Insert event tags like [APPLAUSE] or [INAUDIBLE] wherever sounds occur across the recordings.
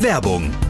Werbung.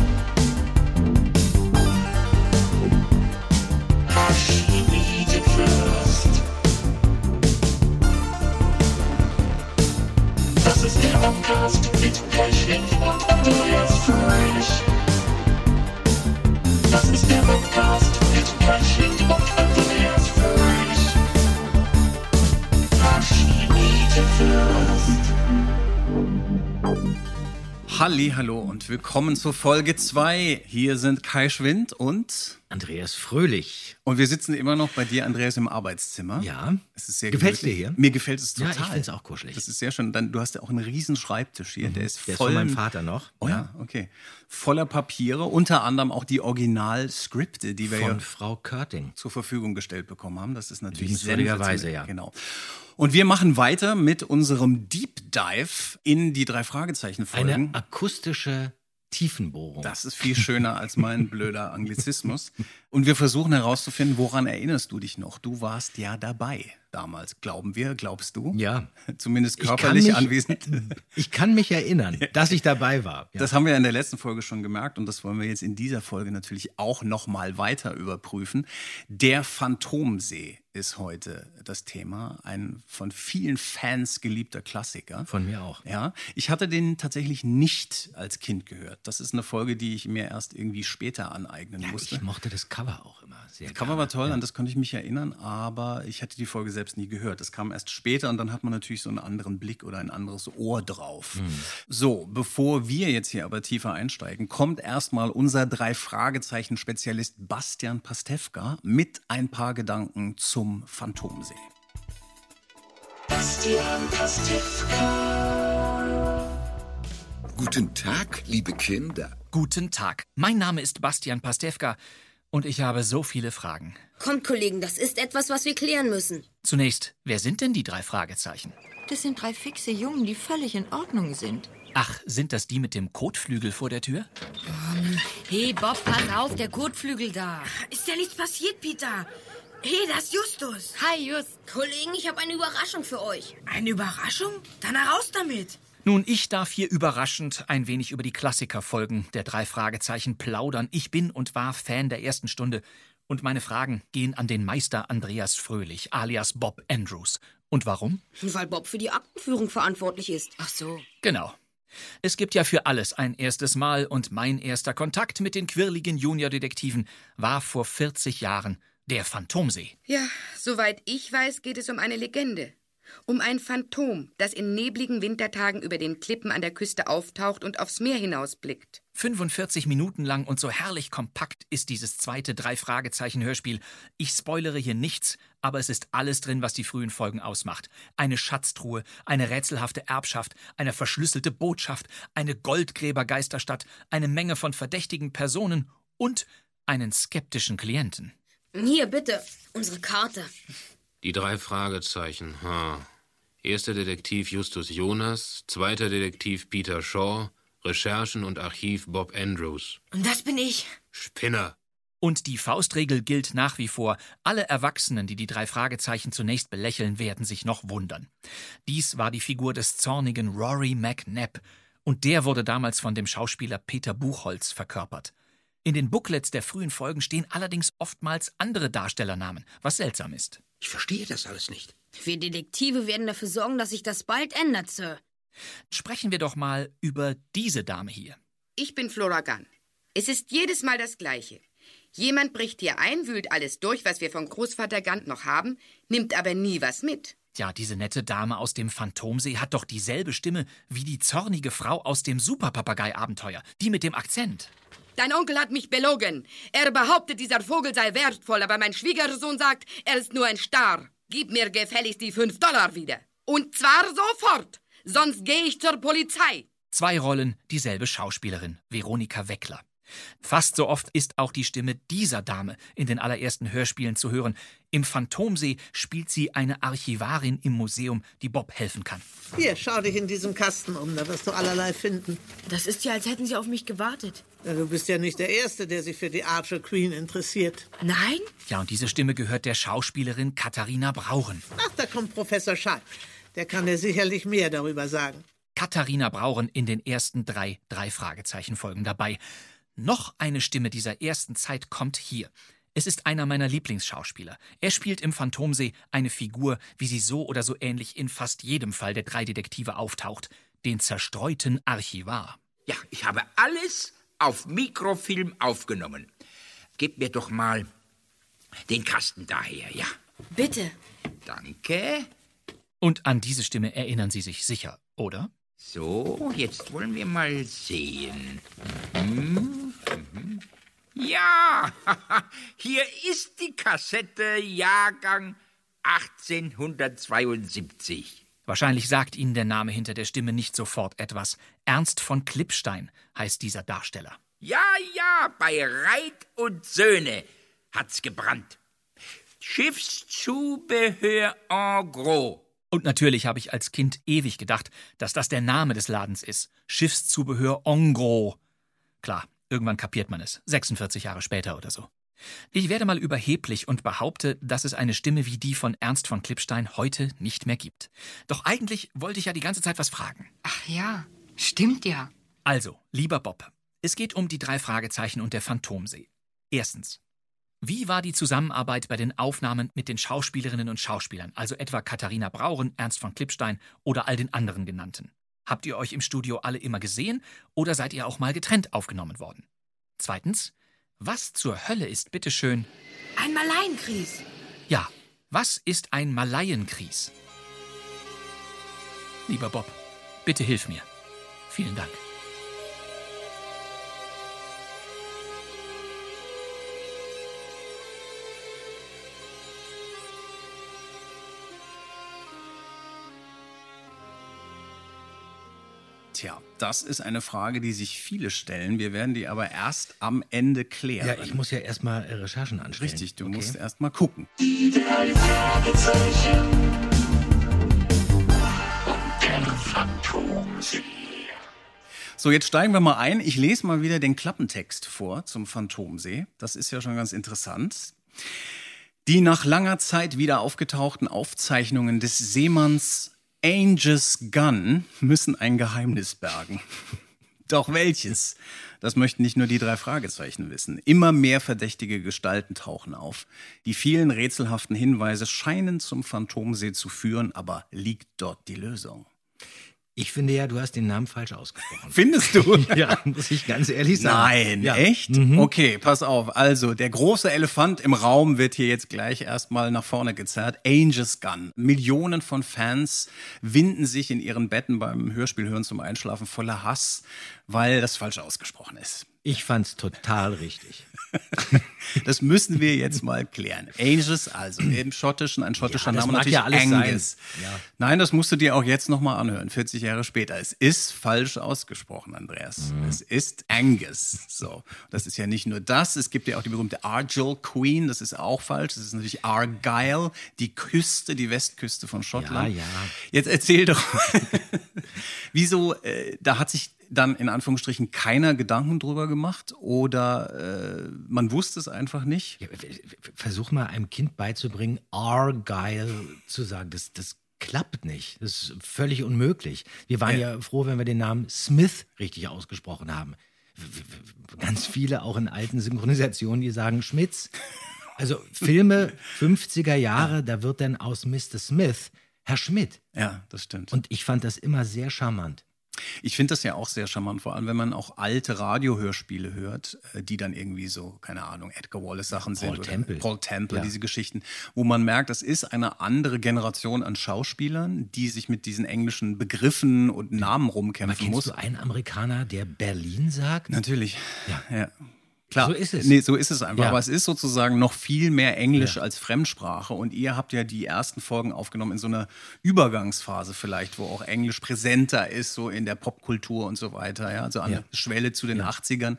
Halli, hallo und willkommen zur Folge 2. Hier sind Kai Schwind und Andreas Fröhlich. und wir sitzen immer noch bei dir, Andreas, im Arbeitszimmer. Ja. Es ist sehr gemütlich. dir hier? Mir gefällt es Ja, total. ich find's auch kuschelig. Das ist sehr schön. Dann, du hast ja auch einen riesen Schreibtisch hier. Der ist Der ist voll von meinem Vater noch. Oh ja, okay. Voller Papiere, unter anderem auch die Originalskripte, die wir ja Von Frau Körting. zur Verfügung gestellt bekommen haben. Das ist natürlich sensationell. ja. Genau. Und wir machen weiter mit unserem Deep Dive in die drei Fragezeichen Eine Folgen. akustische Tiefenbohrung. Das ist viel schöner als mein blöder Anglizismus. Und wir versuchen herauszufinden, woran erinnerst du dich noch? Du warst ja dabei damals, glauben wir, glaubst du? Ja. Zumindest Ich körperlich mich- anwesend. [LAUGHS] Ich kann mich erinnern, dass ich dabei war. Ja. Das haben wir in der letzten Folge schon gemerkt und das wollen wir jetzt in dieser Folge natürlich auch noch mal weiter überprüfen. Der Phantomsee ist heute das Thema, ein von vielen Fans geliebter Klassiker. Von mir auch. Ja, ich hatte den tatsächlich nicht als Kind gehört. Das ist eine Folge, die ich mir erst irgendwie später aneignen musste. Ich mochte das Cover auch immer sehr Das Cover war toll, an das konnte ich mich erinnern, aber ich hatte die Folge selbst nie gehört. Das kam erst später und dann hat man natürlich so einen anderen Blick oder ein anderes Ohr drauf. So, bevor wir jetzt hier aber tiefer einsteigen, kommt erstmal unser drei Fragezeichen Spezialist Bastian Pastewka mit ein paar Gedanken zum Phantomsee. Bastian Pastewka. Guten Tag, liebe Kinder. Guten Tag. Mein Name ist Bastian Pastewka und ich habe so viele Fragen. Kommt, Kollegen, das ist etwas, was wir klären müssen. Zunächst, wer sind denn die drei Fragezeichen? Das sind drei fixe Jungen, die völlig in Ordnung sind. Ach, sind das die mit dem Kotflügel vor der Tür? Hey Bob, pass auf, der Kotflügel da. Ist ja nichts passiert, Peter. Hey, das ist Justus. Hi, Just. Kollegen, ich habe eine Überraschung für euch. Eine Überraschung? Dann heraus damit. Nun, ich darf hier überraschend ein wenig über die Klassikerfolgen der drei Fragezeichen plaudern. Ich bin und war Fan der ersten Stunde und meine Fragen gehen an den Meister Andreas Fröhlich, alias Bob Andrews. Und warum? Weil Bob für die Aktenführung verantwortlich ist. Ach so. Genau. Es gibt ja für alles ein erstes Mal und mein erster Kontakt mit den quirligen Juniordetektiven war vor 40 Jahren Der Phantomsee. Ja, soweit ich weiß, geht es um eine Legende. Um ein Phantom, das in nebligen Wintertagen über den Klippen an der Küste auftaucht und aufs Meer hinausblickt. 45 Minuten lang und so herrlich kompakt ist dieses zweite Drei-Fragezeichen-Hörspiel. Ich spoilere hier nichts, aber es ist alles drin, was die frühen Folgen ausmacht. Eine Schatztruhe, eine rätselhafte Erbschaft, eine verschlüsselte Botschaft, eine Goldgräbergeisterstadt, eine Menge von verdächtigen Personen und einen skeptischen Klienten. Hier, bitte, unsere Karte. Die drei Fragezeichen. Ha. Erster Detektiv Justus Jonas, zweiter Detektiv Peter Shaw, Recherchen und Archiv Bob Andrews. Und das bin ich. Spinner. Und die Faustregel gilt nach wie vor. Alle Erwachsenen, die die drei Fragezeichen zunächst belächeln, werden sich noch wundern. Dies war die Figur des zornigen Rory McNabb. Und der wurde damals von dem Schauspieler Peter Buchholz verkörpert. In den Booklets der frühen Folgen stehen allerdings oftmals andere Darstellernamen, was seltsam ist. Ich verstehe das alles nicht. Wir Detektive werden dafür sorgen, dass sich das bald ändert, Sir. Sprechen wir doch mal über diese Dame hier. Ich bin Flora Gunn. Es ist jedes Mal das Gleiche. Jemand bricht hier ein, wühlt alles durch, was wir von Großvater Gant noch haben, nimmt aber nie was mit. Ja, diese nette Dame aus dem Phantomsee hat doch dieselbe Stimme wie die zornige Frau aus dem Superpapagei-Abenteuer, die mit dem Akzent. Dein Onkel hat mich belogen. Er behauptet, dieser Vogel sei wertvoll, aber mein Schwiegersohn sagt, er ist nur ein Star. Gib mir gefälligst die fünf Dollar wieder. Und zwar sofort. Sonst gehe ich zur Polizei. Zwei Rollen, dieselbe Schauspielerin, Veronika Weckler. Fast so oft ist auch die Stimme dieser Dame in den allerersten Hörspielen zu hören. Im Phantomsee spielt sie eine Archivarin im Museum, die Bob helfen kann. Hier, schau dich in diesem Kasten um, da wirst du allerlei finden. Das ist ja, als hätten sie auf mich gewartet. Ja, du bist ja nicht der Erste, der sich für die Archer Queen interessiert. Nein? Ja, und diese Stimme gehört der Schauspielerin Katharina Brauren. Ach, da kommt Professor Schall. Der kann dir sicherlich mehr darüber sagen. Katharina Brauren in den ersten drei Drei-Fragezeichen-Folgen dabei. Noch eine Stimme dieser ersten Zeit kommt hier. Es ist einer meiner Lieblingsschauspieler. Er spielt im Phantomsee eine Figur, wie sie so oder so ähnlich in fast jedem Fall der drei Detektive auftaucht. Den zerstreuten Archivar. Ja, ich habe alles auf Mikrofilm aufgenommen. Gib mir doch mal den Kasten daher, ja. Bitte. Danke. Und an diese Stimme erinnern Sie sich sicher, oder? So, jetzt wollen wir mal sehen. Mhm, mhm. Ja, [LAUGHS] hier ist die Kassette Jahrgang 1872. Wahrscheinlich sagt Ihnen der Name hinter der Stimme nicht sofort etwas. Ernst von Klippstein heißt dieser Darsteller. Ja, ja, bei Reit und Söhne hat's gebrannt. Schiffszubehör en gros. Und natürlich habe ich als Kind ewig gedacht, dass das der Name des Ladens ist. Schiffszubehör en gros. Klar, irgendwann kapiert man es. 46 Jahre später oder so. Ich werde mal überheblich und behaupte, dass es eine Stimme wie die von Ernst von Klippstein heute nicht mehr gibt. Doch eigentlich wollte ich ja die ganze Zeit was fragen. Ach ja, stimmt ja. Also, lieber Bob, es geht um die drei Fragezeichen und der Phantomsee. Erstens. Wie war die Zusammenarbeit bei den Aufnahmen mit den Schauspielerinnen und Schauspielern, also etwa Katharina Brauren, Ernst von Klippstein oder all den anderen genannten? Habt ihr euch im Studio alle immer gesehen oder seid ihr auch mal getrennt aufgenommen worden? Zweitens, was zur Hölle ist bitteschön Ein Malaienkries. Ja, was ist ein Malaienkries? Lieber Bob, bitte hilf mir. Vielen Dank. Tja, das ist eine Frage, die sich viele stellen. Wir werden die aber erst am Ende klären. Ja, ich muss ja erstmal äh, Recherchen anstellen. Richtig, du Okay. musst erst mal gucken. Die drei Fragezeichen. So, jetzt steigen wir mal ein. Ich lese mal wieder den Klappentext vor zum Phantomsee. Das ist ja schon ganz interessant. Die nach langer Zeit wieder aufgetauchten Aufzeichnungen des Seemanns Angus Gunn müssen ein Geheimnis bergen. Doch welches? Das möchten nicht nur die drei Fragezeichen wissen. Immer mehr verdächtige Gestalten tauchen auf. Die vielen rätselhaften Hinweise scheinen zum Phantomsee zu führen, aber liegt dort die Lösung? Ich finde ja, du hast den Namen falsch ausgesprochen. Findest du? [LAUGHS] ja, muss ich ganz ehrlich sagen. Nein, ja. echt? Okay, pass auf. Also, der große Elefant im Raum wird hier jetzt gleich erstmal nach vorne gezerrt. Angel's Gun. Millionen von Fans winden sich in ihren Betten beim Hörspiel hören zum Einschlafen voller Hass, weil das falsch ausgesprochen ist. Ich fand's total richtig. [LAUGHS] Das müssen wir jetzt mal klären. Angus, also im Schottischen, ein schottischer Ja, das Name natürlich ja alles sein. Angus. Ja. Nein, das musst du dir auch jetzt nochmal anhören, 40 Jahre später. Es ist falsch ausgesprochen, Andreas. Mhm. Es ist Angus. So, das ist ja nicht nur das, es gibt ja auch die berühmte Argyll Queen, das ist auch falsch. Das ist natürlich Argyle, die Küste, die Westküste von Schottland. Ja, ja. Jetzt erzähl doch, [LAUGHS] wieso, äh, da hat sich dann in Anführungsstrichen keiner Gedanken drüber gemacht oder äh, man wusste es einfach nicht? Versuch mal einem Kind beizubringen, Argyle zu sagen. Das, das klappt nicht. Das ist völlig unmöglich. Wir waren ja froh, wenn wir den Namen Smith richtig ausgesprochen haben. Ganz viele auch in alten Synchronisationen, die sagen Schmitz. Also Filme [LAUGHS] 50er Jahre, da wird dann aus Mr. Smith Herr Schmidt. Ja, das stimmt. Und ich fand das immer sehr charmant. Ich finde das ja auch sehr charmant, vor allem wenn man auch alte Radiohörspiele hört, äh, die dann irgendwie so, keine Ahnung, Edgar Wallace Sachen sind Paul oder Temple. Paul Temple, Ja. diese Geschichten, wo man merkt, das ist eine andere Generation an Schauspielern, die sich mit diesen englischen Begriffen und Namen Aber rumkämpfen kennst muss. du einen Amerikaner, der Berlin sagt? Natürlich. Ja. ja. Klar. So ist es. Nee, so ist es einfach. Ja. Aber es ist sozusagen noch viel mehr Englisch Ja. als Fremdsprache. Und ihr habt ja die ersten Folgen aufgenommen in so einer Übergangsphase vielleicht, wo auch Englisch präsenter ist, so in der Popkultur und so weiter. Ja, also an Ja. der Schwelle zu den 80ern.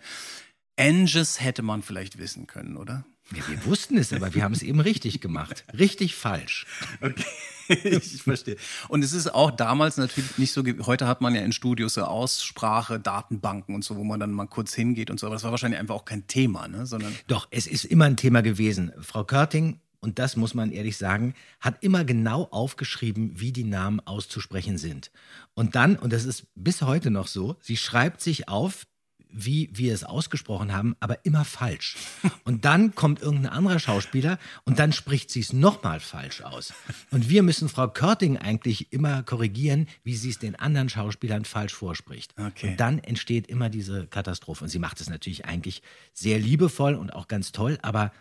Angus hätte man vielleicht wissen können, oder? Ja, wir wussten es, aber wir haben es eben richtig gemacht. Richtig falsch. Okay, [LAUGHS] ich verstehe. Und es ist auch damals natürlich nicht so, heute hat man ja in Studios so Aussprache, Datenbanken und so, wo man dann mal kurz hingeht und so, aber das war wahrscheinlich einfach auch kein Thema, ne? sondern Doch, es ist immer ein Thema gewesen. Frau Körting, und das muss man ehrlich sagen, hat immer genau aufgeschrieben, wie die Namen auszusprechen sind. Und dann, und das ist bis heute noch so, sie schreibt sich auf, wie wir es ausgesprochen haben, aber immer falsch. Und dann kommt irgendein anderer Schauspieler und dann spricht sie es nochmal falsch aus. Und wir müssen Frau Körting eigentlich immer korrigieren, wie sie es den anderen Schauspielern falsch vorspricht. Okay. Und dann entsteht immer diese Katastrophe. Und sie macht es natürlich eigentlich sehr liebevoll und auch ganz toll, aber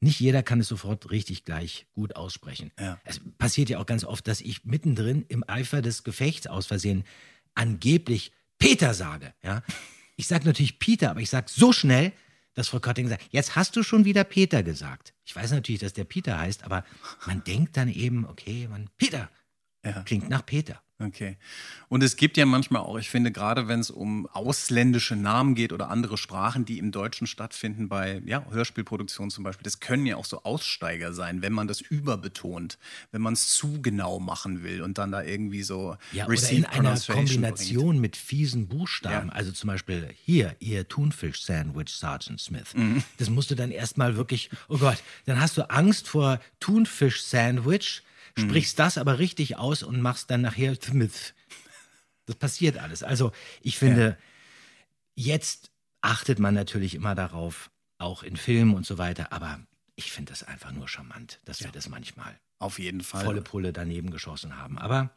nicht jeder kann es sofort richtig gleich gut aussprechen. Ja. Es passiert ja auch ganz oft, dass ich mittendrin im Eifer des Gefechts aus Versehen angeblich Peter sage. Ja? Ich sage natürlich Peter, aber ich sage so schnell, dass Frau Kötting sagt, jetzt hast du schon wieder Peter gesagt. Ich weiß natürlich, dass der Peter heißt, aber man denkt dann eben, okay, man, Peter Ja. klingt nach Peter. Okay. Und es gibt ja manchmal auch, ich finde, gerade wenn es um ausländische Namen geht oder andere Sprachen, die im Deutschen stattfinden, bei ja, Hörspielproduktionen zum Beispiel, das können ja auch so Aussteiger sein, wenn man das überbetont, wenn man es zu genau machen will und dann da irgendwie so Ja, oder in einer Kombination mit fiesen Buchstaben. Ja. Also zum Beispiel hier, ihr Thunfisch-Sandwich, Sergeant Smith. Mhm. Das musst du dann erstmal wirklich, oh Gott, dann hast du Angst vor Thunfisch-Sandwich, Mhm. sprichst das aber richtig aus und machst dann nachher Smith. Das passiert alles. Also ich finde, jetzt achtet man natürlich immer darauf, auch in Filmen und so weiter, aber ich finde das einfach nur charmant, dass wir das manchmal Auf jeden Fall. volle Pulle daneben geschossen haben. Aber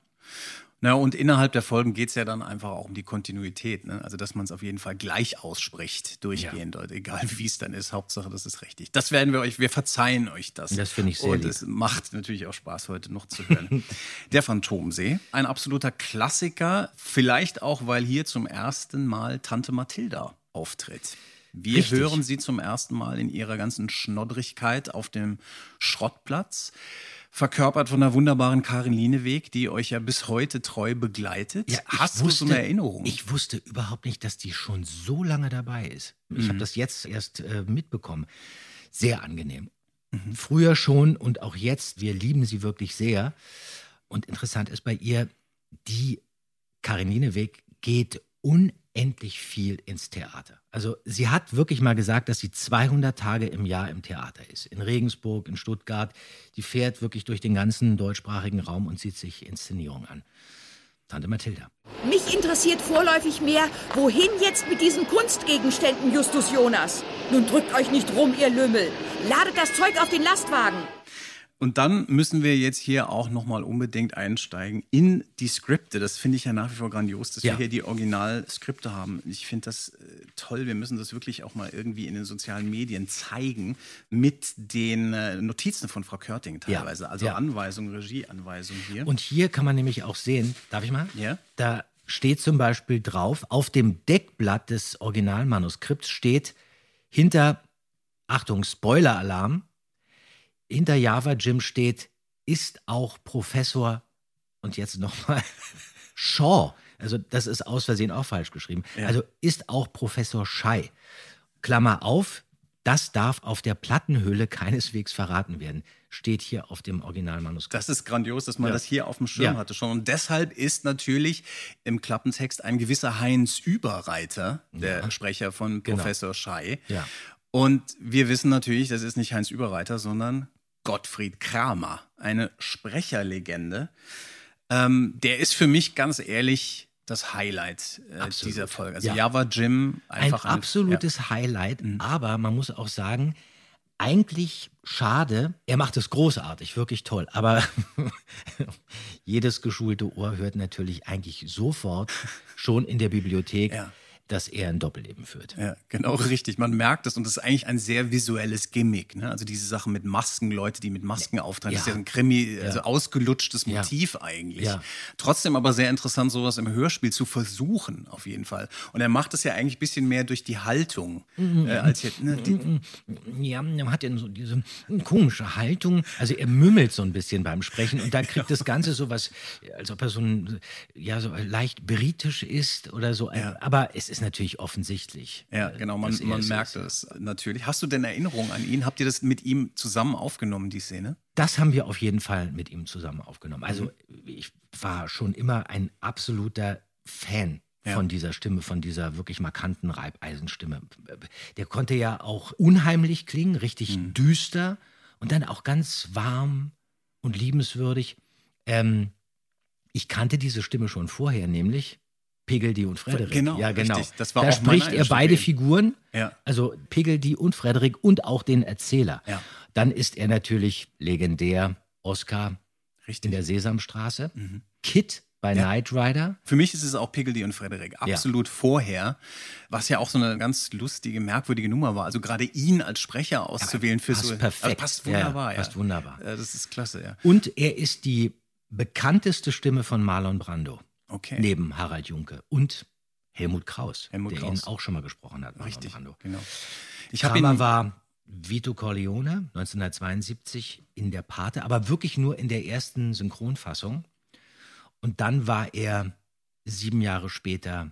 Na, und innerhalb der Folgen geht es ja dann einfach auch um die Kontinuität. Ne? Also, dass man es auf jeden Fall gleich ausspricht, durchgehend, oder egal wie es dann ist. Hauptsache, das ist richtig. Das werden wir euch, wir verzeihen euch das. Das finde ich sehr Und lieb. es macht natürlich auch Spaß, heute noch zu hören. [LAUGHS] der Phantomsee, ein absoluter Klassiker, vielleicht auch, weil hier zum ersten Mal Tante Mathilda auftritt. Wir Richtig. hören sie zum ersten Mal in ihrer ganzen Schnoddrigkeit auf dem Schrottplatz. Verkörpert von der wunderbaren Karin Lieneweg, die euch ja bis heute treu begleitet. Ja, Hast wusste, du so eine Erinnerung? Ich wusste überhaupt nicht, dass die schon so lange dabei ist. Ich Mhm. habe das jetzt erst äh, mitbekommen. Sehr angenehm. Mhm. Früher schon und auch jetzt, wir lieben sie wirklich sehr. Und interessant ist bei ihr, die Karin Lieneweg geht unendlich viel ins Theater. Also sie hat wirklich mal gesagt, dass sie 200 Tage im Jahr im Theater ist. In Regensburg, in Stuttgart. Die fährt wirklich durch den ganzen deutschsprachigen Raum und sieht sich Inszenierungen an. Tante Mathilda. Mich interessiert vorläufig mehr, wohin jetzt mit diesen Kunstgegenständen, Justus Jonas? Nun drückt euch nicht rum, ihr Lümmel. Ladet das Zeug auf den Lastwagen. Und dann müssen wir jetzt hier auch nochmal unbedingt einsteigen in die Skripte. Das finde ich ja nach wie vor grandios, dass Ja. wir hier die Originalskripte haben. Ich finde das äh, toll. Wir müssen das wirklich auch mal irgendwie in den sozialen Medien zeigen mit den äh, Notizen von Frau Körting Ja. teilweise. Also Ja. Anweisungen, Regieanweisungen hier. Und hier kann man nämlich auch sehen, darf ich mal? Ja. Da steht zum Beispiel drauf, auf dem Deckblatt des Originalmanuskripts steht hinter, Achtung, Spoiler-Alarm, hinter Java Jim steht, ist auch Professor, und jetzt nochmal, [LAUGHS] Shaw. Also das ist aus Versehen auch falsch geschrieben. Ja. Also ist auch Professor Schei. Klammer auf, das darf auf der Plattenhülle keineswegs verraten werden. Steht hier auf dem Originalmanuskript. Das ist grandios, dass man Ja. das hier auf dem Schirm Ja. hatte schon. Und deshalb ist natürlich im Klappentext ein gewisser Heinz Überreiter, der Sprecher von Genau. Professor Schei. Ja. Und wir wissen natürlich, das ist nicht Heinz Überreiter, sondern Gottfried Kramer, eine Sprecherlegende. Ähm, der ist für mich ganz ehrlich das Highlight äh, dieser Folge. Also Ja. Java Jim einfach ein absolutes Highlight, Mhm. aber man muss auch sagen, eigentlich schade. Er macht es großartig, wirklich toll. Aber [LAUGHS] jedes geschulte Ohr hört natürlich eigentlich sofort schon in der Bibliothek, dass er ein Doppelleben führt. Ja, genau [LAUGHS] richtig. Man merkt es und das ist eigentlich ein sehr visuelles Gimmick. Ne? Also diese Sache mit Masken, Leute, die mit Masken auftreten, das ist Ja. ja ein Krimi, also Ja. ausgelutschtes Ja. Motiv eigentlich. Ja. Trotzdem aber sehr interessant, sowas im Hörspiel zu versuchen, auf jeden Fall. Und er macht es ja eigentlich ein bisschen mehr durch die Haltung, Mhm. äh, als jetzt, ne, die, Ja, er hat ja so diese komische Haltung. Also er mümmelt so ein bisschen beim Sprechen und da kriegt das Ganze so was, als ob er so ein, ja, so leicht britisch ist oder so. Aber es ist natürlich offensichtlich. Ja, genau, man, man es merkt ist. es natürlich. Hast du denn Erinnerungen an ihn? Habt ihr das mit ihm zusammen aufgenommen, die Szene? Das haben wir auf jeden Fall mit ihm zusammen aufgenommen. Also Mhm. ich war schon immer ein absoluter Fan Ja. von dieser Stimme, von dieser wirklich markanten Reibeisenstimme. Der konnte ja auch unheimlich klingen, richtig Mhm. düster und dann auch ganz warm und liebenswürdig. Ähm, ich kannte diese Stimme schon vorher, nämlich Piggledy und Frederik. Genau, ja, genau. richtig. Das war da spricht er beide Figuren, Ja. also Piggledy und Frederik und auch den Erzähler. Ja. Dann ist er natürlich legendär Oscar in der Sesamstraße, Kit bei Mhm. Ja. Knight Rider. Für mich ist es auch Piggledy und Frederik absolut vorher, was ja auch so eine ganz lustige, merkwürdige Nummer war. Also gerade ihn als Sprecher auszuwählen für passt so perfekt. Also passt Ja, wunderbar, ja. passt wunderbar. Äh, Das ist klasse, ja. Und er ist die bekannteste Stimme von Marlon Brando. Okay. Neben Harald Junke und Helmut Kraus, Helmut der Kraus. ihn auch schon mal gesprochen hat. Richtig, genau. Ich habe Kramer ihn war Vito Corleone 1972 in der Pate, aber wirklich nur in der ersten Synchronfassung. Und dann war er sieben Jahre später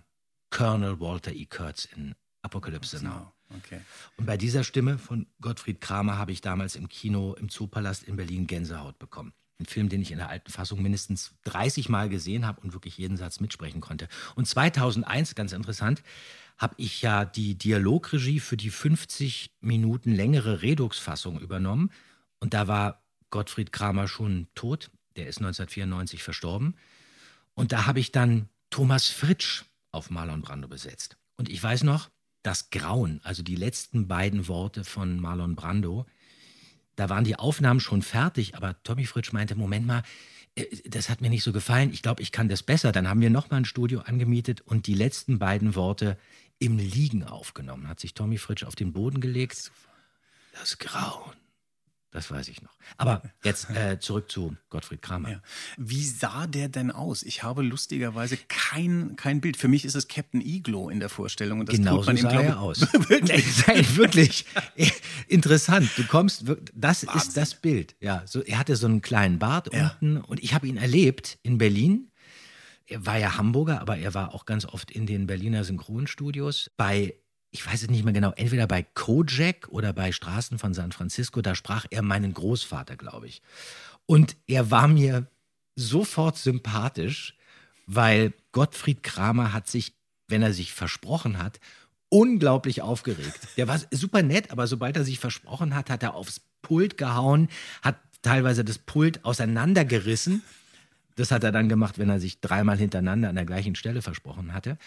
Colonel Walter E. Kurtz in Apocalypse Now. Okay. Und bei dieser Stimme von Gottfried Kramer habe ich damals im Kino im Zoopalast in Berlin Gänsehaut bekommen. Ein Film, den ich in der alten Fassung mindestens 30 Mal gesehen habe und wirklich jeden Satz mitsprechen konnte. Und 2001, ganz interessant, habe ich ja die Dialogregie für die 50 Minuten längere Redux-Fassung übernommen. Und da war Gottfried Kramer schon tot. Der ist 1994 verstorben. Und da habe ich dann Thomas Fritsch auf Marlon Brando besetzt. Und ich weiß noch, das Grauen, also die letzten beiden Worte von Marlon Brando, da waren die Aufnahmen schon fertig, aber Tommy Fritsch meinte, Moment mal, äh, das hat mir nicht so gefallen, ich glaube, ich kann das besser. Dann haben wir nochmal ein Studio angemietet und die letzten beiden Worte im Liegen aufgenommen. Hat sich Tommy Fritsch auf den Boden gelegt. Das Grauen. Das weiß ich noch. Aber jetzt äh, zurück zu Gottfried Kramer. Wie sah der denn aus? Ich habe lustigerweise kein, kein Bild. Für mich ist es Captain Iglo in der Vorstellung. Und das genau tut so man ihm, sah er aus. [LAUGHS] wirklich? Nein, wirklich. [LAUGHS] Interessant. Du kommst, das ist das Bild. Ja, so, er hatte so einen kleinen Bart unten und ich habe ihn erlebt in Berlin. Er war ja Hamburger, aber er war auch ganz oft in den Berliner Synchronstudios bei ich weiß es nicht mehr genau, entweder bei Kojak oder bei Straßen von San Francisco, da sprach er meinen Großvater, glaube ich. Und er war mir sofort sympathisch, weil Gottfried Kramer hat sich, wenn er sich versprochen hat, unglaublich aufgeregt. Der war super nett, aber sobald er sich versprochen hat, hat er aufs Pult gehauen, hat teilweise das Pult auseinandergerissen. Das hat er dann gemacht, wenn er sich dreimal hintereinander an der gleichen Stelle versprochen hatte.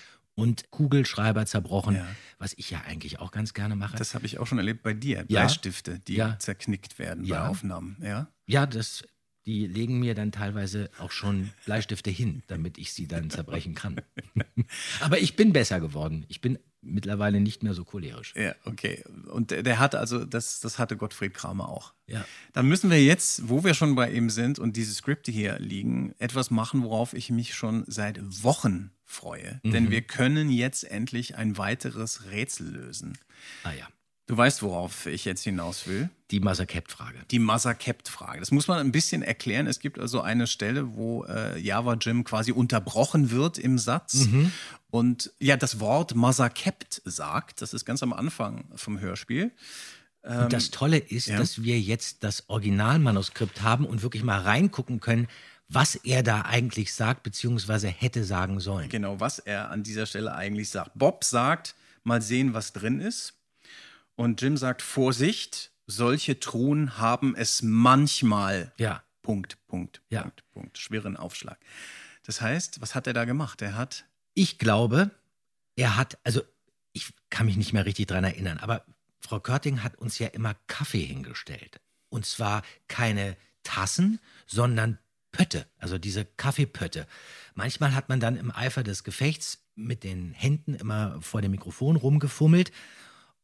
Und Kugelschreiber zerbrochen, was ich ja eigentlich auch ganz gerne mache. Das habe ich auch schon erlebt bei dir. Ja. Bleistifte, die Ja. zerknickt werden Ja. bei Aufnahmen. Ja? Ja, das, die legen mir dann teilweise auch schon Bleistifte hin, damit ich sie dann zerbrechen kann. [LAUGHS] Aber ich bin besser geworden. Ich bin mittlerweile nicht mehr so cholerisch. Ja, okay. Und der der hatte also, das, das hatte Gottfried Kramer auch. Ja. Dann müssen wir jetzt, wo wir schon bei ihm sind und diese Skripte hier liegen, etwas machen, worauf ich mich schon seit Wochen freue. Mhm. Denn wir können jetzt endlich ein weiteres Rätsel lösen. Ah ja. Du weißt, worauf ich jetzt hinaus will? Die Mother-Kept-Frage. Die Mother-Kept-Frage. Das muss man ein bisschen erklären. Es gibt also eine Stelle, wo äh, Java Jim quasi unterbrochen wird im Satz Mhm. und ja das Wort Mother-Kept sagt. Das ist ganz am Anfang vom Hörspiel. Ähm, Und das Tolle ist, ja. dass wir jetzt das Originalmanuskript haben und wirklich mal reingucken können, was er da eigentlich sagt, beziehungsweise hätte sagen sollen. Genau, was er an dieser Stelle eigentlich sagt. Bob sagt, mal sehen, was drin ist. Und Jim sagt, Vorsicht, solche Truhen haben es manchmal. Ja. Punkt, Punkt, Ja. Punkt, Punkt. Schweren Aufschlag. Das heißt, was hat er da gemacht? Er hat. Ich glaube, er hat, also ich kann mich nicht mehr richtig dran erinnern, aber Frau Körting hat uns ja immer Kaffee hingestellt. Und zwar keine Tassen, sondern Pötte, also diese Kaffeepötte. Manchmal hat man dann im Eifer des Gefechts mit den Händen immer vor dem Mikrofon rumgefummelt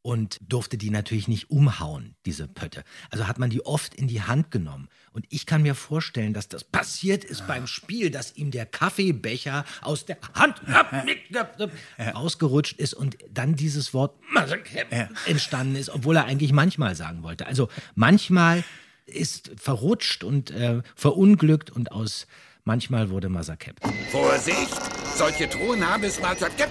und durfte die natürlich nicht umhauen, diese Pötte. Also hat man die oft in die Hand genommen. Und ich kann mir vorstellen, dass das passiert ist beim Spiel, dass ihm der Kaffeebecher aus der Hand [LAUGHS] rausgerutscht ist und dann dieses Wort entstanden ist, obwohl er eigentlich manchmal sagen wollte. Also manchmal ist verrutscht und äh, verunglückt und aus manchmal wurde Masakep. Vorsicht! Solche Truhen haben es mal zerkippt.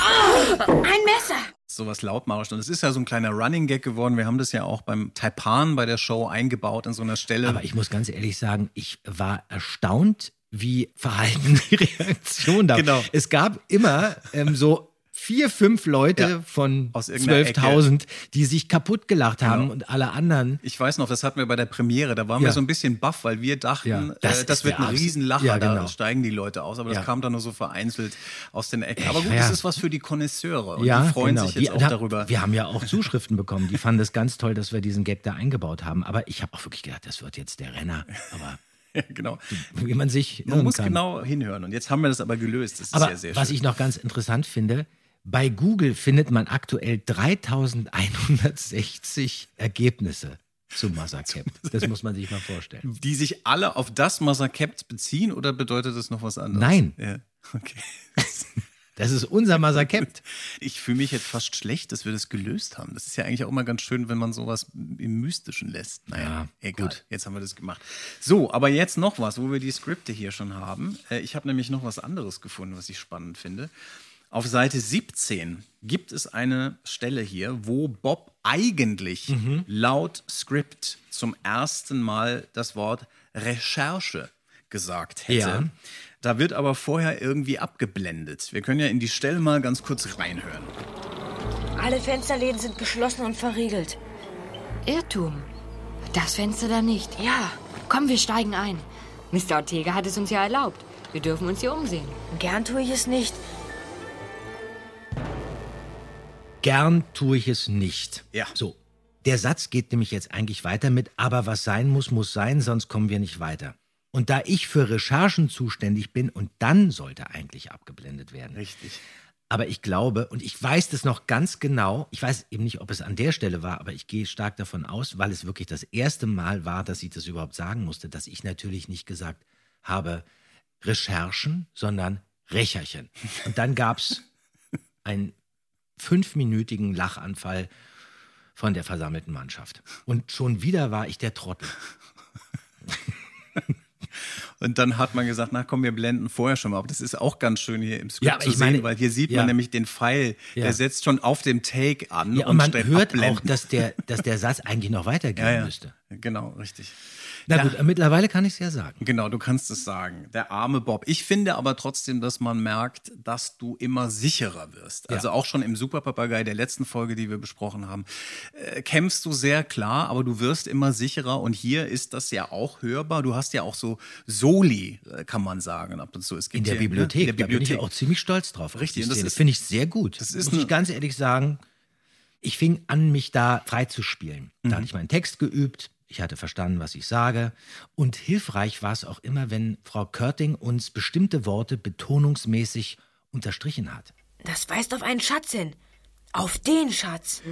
Ah, ein Messer! sowas lautmarisch. Und es ist ja so ein kleiner Running Gag geworden. Wir haben das ja auch beim Taipan bei der Show eingebaut an so einer Stelle. Aber ich muss ganz ehrlich sagen, ich war erstaunt, wie verhalten die [LAUGHS] Reaktion da. Genau. Es gab immer ähm, so vier, fünf Leute Ja, von aus irgendeiner 12.000, die sich kaputt gelacht haben Genau. und alle anderen. Ich weiß noch, das hatten wir bei der Premiere, da waren Ja. wir so ein bisschen baff, weil wir dachten, Ja, das, äh, das ist wird ein Riesenlacher, Ja, da genau. steigen die Leute aus, aber das kam dann nur so vereinzelt aus den Ecken. Aber gut, das ist was für die Konnoisseure und die freuen genau. sich jetzt Die- auch da, darüber. Wir haben ja auch Zuschriften bekommen, die fanden es ganz toll, dass wir diesen Gag da eingebaut haben. Aber ich habe auch wirklich gedacht, das wird jetzt der Renner. Aber [LAUGHS] Ja, genau. wie man sich Man muss kann. genau hinhören und jetzt haben wir das aber gelöst. Das ist Aber ja sehr was schön. ich noch ganz interessant finde, bei Google findet man aktuell 3160 Ergebnisse zum Masakep. [LAUGHS] Das muss man sich mal vorstellen. die sich alle auf das Massakept beziehen oder bedeutet das noch was anderes? Nein. Ja, okay. [LAUGHS] Das ist unser Masakep. Ich fühle mich jetzt fast schlecht, dass wir das gelöst haben. Das ist ja eigentlich auch immer ganz schön, wenn man sowas im Mystischen lässt. Naja, Ja, egal. gut. Jetzt haben wir das gemacht. So, aber jetzt noch was, wo wir die Skripte hier schon haben. Äh, Ich habe nämlich noch was anderes gefunden, was ich spannend finde. Auf Seite 17 gibt es eine Stelle hier, wo Bob eigentlich Mhm. laut Skript zum ersten Mal das Wort Recherche gesagt hätte. Ja. Da wird aber vorher irgendwie abgeblendet. Wir können ja in die Stelle mal ganz kurz reinhören. Alle Fensterläden sind geschlossen und verriegelt. Irrtum. Das Fenster da nicht. Ja, Komm, wir steigen ein. Mr. Ortega hat es uns ja erlaubt. Wir dürfen uns hier umsehen. gern tue ich es nicht. Gern tue ich es nicht. Ja. So. Der Satz geht nämlich jetzt eigentlich weiter mit, aber was sein muss, muss sein, sonst kommen wir nicht weiter. Und da ich für Recherchen zuständig bin und dann sollte eigentlich abgeblendet werden. Richtig. Aber ich glaube, und ich weiß das noch ganz genau, ich weiß eben nicht, ob es an der Stelle war, aber ich gehe stark davon aus, weil es wirklich das erste Mal war, dass ich das überhaupt sagen musste, dass ich natürlich nicht gesagt habe Recherchen, sondern Recherchen. Und dann gab es [LAUGHS] einen fünfminütigen Lachanfall von der versammelten Mannschaft. Und schon wieder war ich der Trottel. [LAUGHS] Und dann hat man gesagt, na komm, wir blenden vorher schon mal. Aber das ist auch ganz schön hier im Skript Ja, zu ich meine- sehen, weil hier sieht ja. man nämlich den Pfeil, Ja. der setzt schon auf dem Take an Ja, und man hört abblenden. auch, dass der, dass der Satz eigentlich noch weitergehen [LAUGHS] müsste. Genau, richtig. Na gut, mittlerweile kann ich es ja sagen. Genau, du kannst es sagen. Der arme Bob. Ich finde aber trotzdem, dass man merkt, dass du immer sicherer wirst. Also auch schon im Superpapagei der letzten Folge, die wir besprochen haben, äh, kämpfst du sehr klar, aber du wirst immer sicherer. Und hier ist das ja auch hörbar. Du hast ja auch so Soli, äh, kann man sagen, ab und zu. Es gibt In der hier, ne, Bibliothek, in der da bin ich Bibliothek. auch ziemlich stolz drauf. auf Richtig, das ist- finde ich sehr gut. das ist muss ich eine- ganz ehrlich sagen. Ich fing an, mich da frei zu spielen. Da Mhm. hatte ich meinen Text geübt, ich hatte verstanden, was ich sage. Und hilfreich war es auch immer, wenn Frau Körting uns bestimmte Worte betonungsmäßig unterstrichen hat. Das weist auf einen Schatz hin. Auf den Schatz.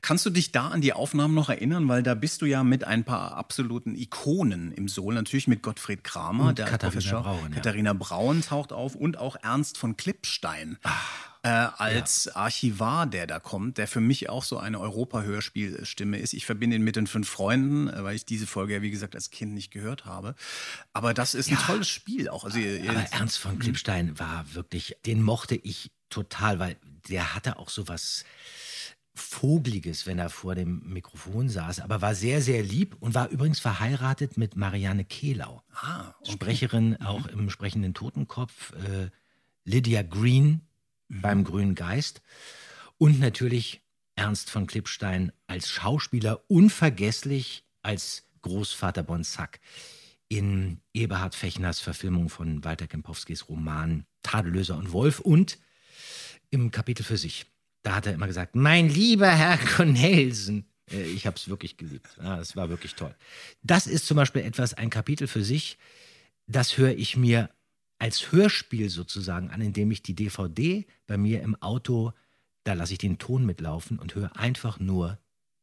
Kannst du dich da an die Aufnahmen noch erinnern? Weil da bist du ja mit ein paar absoluten Ikonen im Soul. Natürlich mit Gottfried Kramer, Und der Katharina Professor. Braun, ja. Katharina Braun taucht auf und auch Ernst von Klippstein. äh, als Archivar, der da kommt, der für mich auch so eine Europa-Hörspielstimme ist. Ich verbinde ihn mit den fünf Freunden, äh, weil ich diese Folge ja, wie gesagt, als Kind nicht gehört habe. Aber das ist ein tolles Spiel auch. Also, ihr, Aber Ernst von Klippstein war wirklich, den mochte ich total, weil der hatte auch so was Vogeliges, wenn er vor dem Mikrofon saß, aber war sehr, sehr lieb und war übrigens verheiratet mit Marianne Kehlau. Ah, okay. Sprecherin auch im sprechenden Totenkopf, äh, Lydia Green beim Grünen Geist und natürlich Ernst von Klippstein als Schauspieler unvergesslich als Großvater Bonsack in Eberhard Fechners Verfilmung von Walter Kempowskis Roman Tadellöser und Wolf und im Kapitel für sich. Da hat er immer gesagt, mein lieber Herr Cornelsen. Äh, Ich habe es wirklich geliebt. Ja, das war wirklich toll. Das ist zum Beispiel etwas, ein Kapitel für sich, das höre ich mir als Hörspiel sozusagen an, indem ich die DVD bei mir im Auto, da lasse ich den Ton mitlaufen und höre einfach nur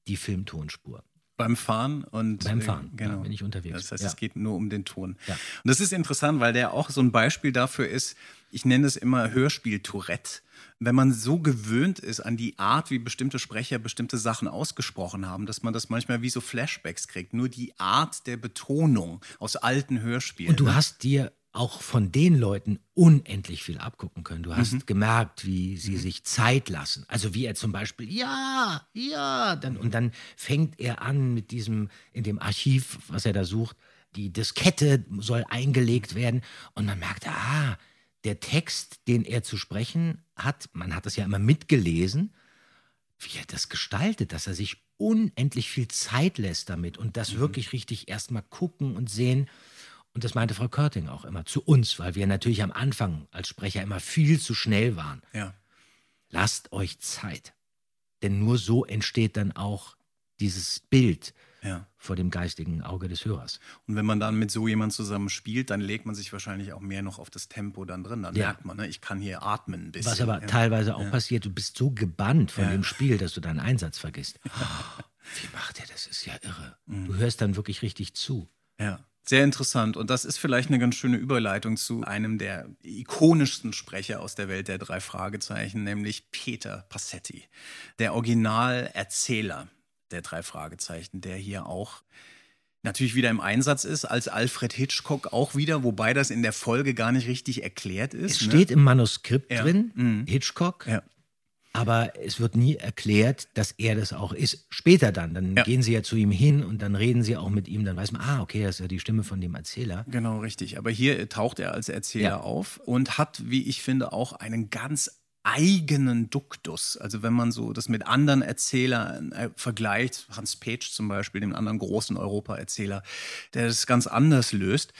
die Filmtonspur. Beim Fahren und Beim äh, Fahren, genau. ja, bin ich unterwegs. Das heißt, Ja. es geht nur um den Ton. Ja. Und das ist interessant, weil der auch so ein Beispiel dafür ist, ich nenne es immer Hörspiel-Tourette. Wenn man so gewöhnt ist an die Art, wie bestimmte Sprecher bestimmte Sachen ausgesprochen haben, dass man das manchmal wie so Flashbacks kriegt. Nur die Art der Betonung aus alten Hörspielen. Und du ne? hast dir auch von den Leuten unendlich viel abgucken können. Du hast Mhm. gemerkt, wie sie sich Zeit lassen. Also wie er zum Beispiel, ja, ja, dann, und dann fängt er an mit diesem, in dem Archiv, was er da sucht, die Diskette soll eingelegt werden. Und man merkt, ah, der Text, den er zu sprechen hat, man hat das ja immer mitgelesen, wie er das gestaltet, dass er sich unendlich viel Zeit lässt damit und das wirklich richtig erstmal gucken und sehen. Und das meinte Frau Körting auch immer zu uns, weil wir natürlich am Anfang als Sprecher immer viel zu schnell waren. Ja. Lasst euch Zeit. Denn nur so entsteht dann auch dieses Bild Ja. vor dem geistigen Auge des Hörers. Und wenn man dann mit so jemand zusammen spielt, dann legt man sich wahrscheinlich auch mehr noch auf das Tempo dann drin. Dann Ja. merkt man, ne, ich kann hier atmen ein bisschen. Was aber ja. teilweise auch passiert, du bist so gebannt von dem Spiel, dass du deinen Einsatz vergisst. [LAUGHS] Wie macht er das? Ist ja irre. Mhm. Du hörst dann wirklich richtig zu. Ja, sehr interessant. Und das ist vielleicht eine ganz schöne Überleitung zu einem der ikonischsten Sprecher aus der Welt der drei Fragezeichen, nämlich Peter Passetti, der Originalerzähler der drei Fragezeichen, der hier auch natürlich wieder im Einsatz ist, als Alfred Hitchcock auch wieder, wobei das in der Folge gar nicht richtig erklärt ist. Es ne? steht im Manuskript Ja. drin, Mhm. Hitchcock, Ja. Aber es wird nie erklärt, dass er das auch ist. Später dann, dann Ja. gehen sie ja zu ihm hin und dann reden sie auch mit ihm, dann weiß man, ah, okay, das ist ja die Stimme von dem Erzähler. Genau, richtig. Aber hier taucht er als Erzähler Ja. auf und hat, wie ich finde, auch einen ganz eigenen Duktus. Also wenn man so das mit anderen Erzählern äh, vergleicht, Hans Page zum Beispiel, dem anderen großen Europa-Erzähler, der das ganz anders löst.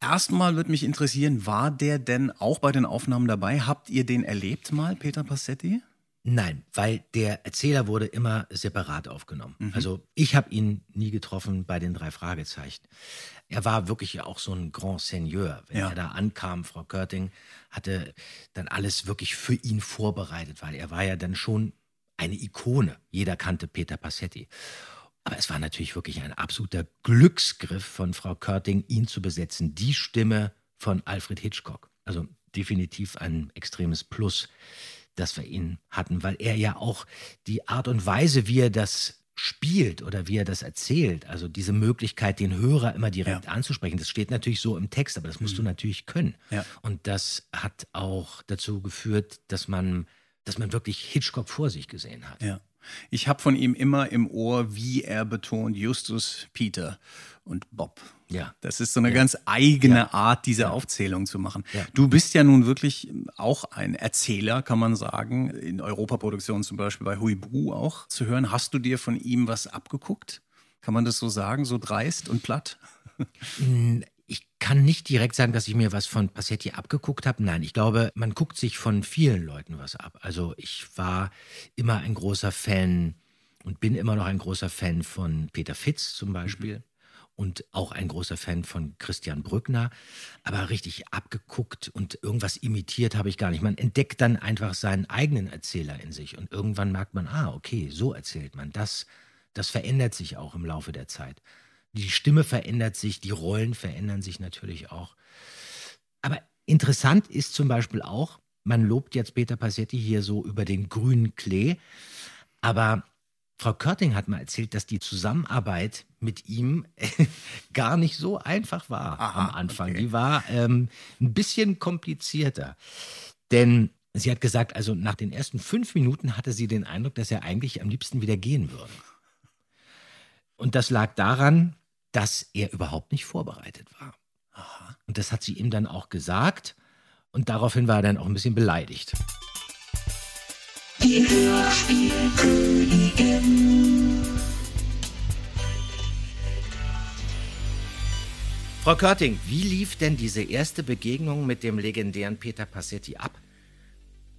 Erstmal würde mich interessieren, war der denn auch bei den Aufnahmen dabei? Habt ihr den erlebt mal, Peter Passetti? Nein, weil der Erzähler wurde immer separat aufgenommen. Mhm. Also ich habe ihn nie getroffen bei den drei Fragezeichen. Er war wirklich auch so ein Grand Seigneur. Wenn Ja. er da ankam, Frau Körting hatte dann alles wirklich für ihn vorbereitet, weil er war ja dann schon eine Ikone. Jeder kannte Peter Passetti. Aber es war natürlich wirklich ein absoluter Glücksgriff von Frau Körting, ihn zu besetzen. Die Stimme von Alfred Hitchcock. Also definitiv ein extremes Plus, dass wir ihn hatten, weil er ja auch die Art und Weise, wie er das spielt oder wie er das erzählt, also diese Möglichkeit, den Hörer immer direkt anzusprechen, das steht natürlich so im Text, aber das musst du natürlich können. Ja. Und das hat auch dazu geführt, dass man, dass man wirklich Hitchcock vor sich gesehen hat. Ja. Ich habe von ihm immer im Ohr, wie er betont Justus, Peter und Bob. Ja. Das ist so eine ganz eigene Art, diese Aufzählung zu machen. Ja. Du bist ja nun wirklich auch ein Erzähler, kann man sagen, in Europaproduktionen zum Beispiel bei Huibu auch zu hören. Hast du dir von ihm was abgeguckt? Kann man das so sagen, so dreist und platt? Ich kann nicht direkt sagen, dass ich mir was von Passetti abgeguckt habe. Nein, ich glaube, man guckt sich von vielen Leuten was ab. Also ich war immer ein großer Fan und bin immer noch ein großer Fan von Peter Fitz zum Beispiel. Und auch ein großer Fan von Christian Brückner. Aber richtig abgeguckt und irgendwas imitiert habe ich gar nicht. Man entdeckt dann einfach seinen eigenen Erzähler in sich. Und irgendwann merkt man, ah, okay, so erzählt man. Das, das verändert sich auch im Laufe der Zeit. Die Stimme verändert sich, die Rollen verändern sich natürlich auch. Aber interessant ist zum Beispiel auch, man lobt jetzt Peter Passetti hier so über den grünen Klee, aber Frau Körting hat mal erzählt, dass die Zusammenarbeit mit ihm [LAUGHS] gar nicht so einfach war am Anfang. Die war ähm, ein bisschen komplizierter. Denn sie hat gesagt, also nach den ersten fünf Minuten hatte sie den Eindruck, dass er eigentlich am liebsten wieder gehen würde. Und das lag daran, dass er überhaupt nicht vorbereitet war. Und das hat sie ihm dann auch gesagt. Und daraufhin war er dann auch ein bisschen beleidigt. Die Hörspielkönigin. Frau Körting, wie lief denn diese erste Begegnung mit dem legendären Peter Passetti ab?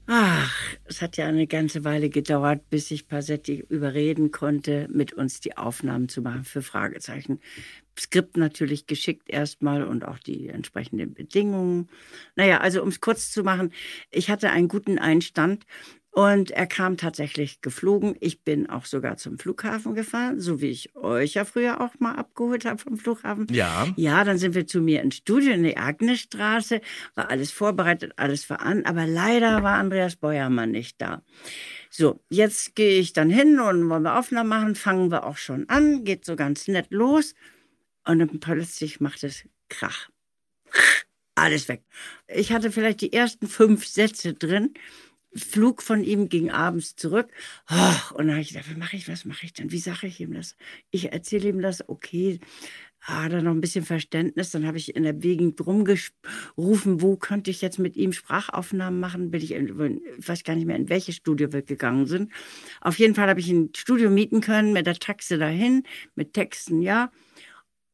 Ach, es hat ja eine ganze Weile gedauert, bis ich Passetti überreden konnte, mit uns die Aufnahmen zu machen für Fragezeichen. Skript natürlich geschickt erstmal und auch die entsprechenden Bedingungen. Naja, also um es kurz zu machen, ich hatte einen guten Einstand und er kam tatsächlich geflogen. Ich bin auch sogar zum Flughafen gefahren, so wie ich euch ja früher auch mal abgeholt habe vom Flughafen. Ja. Ja, dann sind wir zu mir ins Studio in die Agnesstraße, war alles vorbereitet, alles war an, aber leider war Andreas Beuermann nicht da. So, jetzt gehe ich dann hin und wollen wir Aufnahmen machen, fangen wir auch schon an, geht so ganz nett los und dann plötzlich macht es Krach. Alles weg. Ich hatte vielleicht die ersten fünf Sätze drin. Flug von ihm ging abends zurück. Oh, und dann habe ich gedacht, wie mache ich, was mache ich denn? Wie sage ich ihm das? Ich erzähle ihm das, okay. Ah, dann noch ein bisschen Verständnis. Dann habe ich in der Gegend rumgerufen, wo könnte ich jetzt mit ihm Sprachaufnahmen machen? Bin ich, in, ich weiß gar nicht mehr, in welches Studio wir gegangen sind. Auf jeden Fall habe ich ein Studio mieten können mit der Taxe dahin, mit Texten, ja.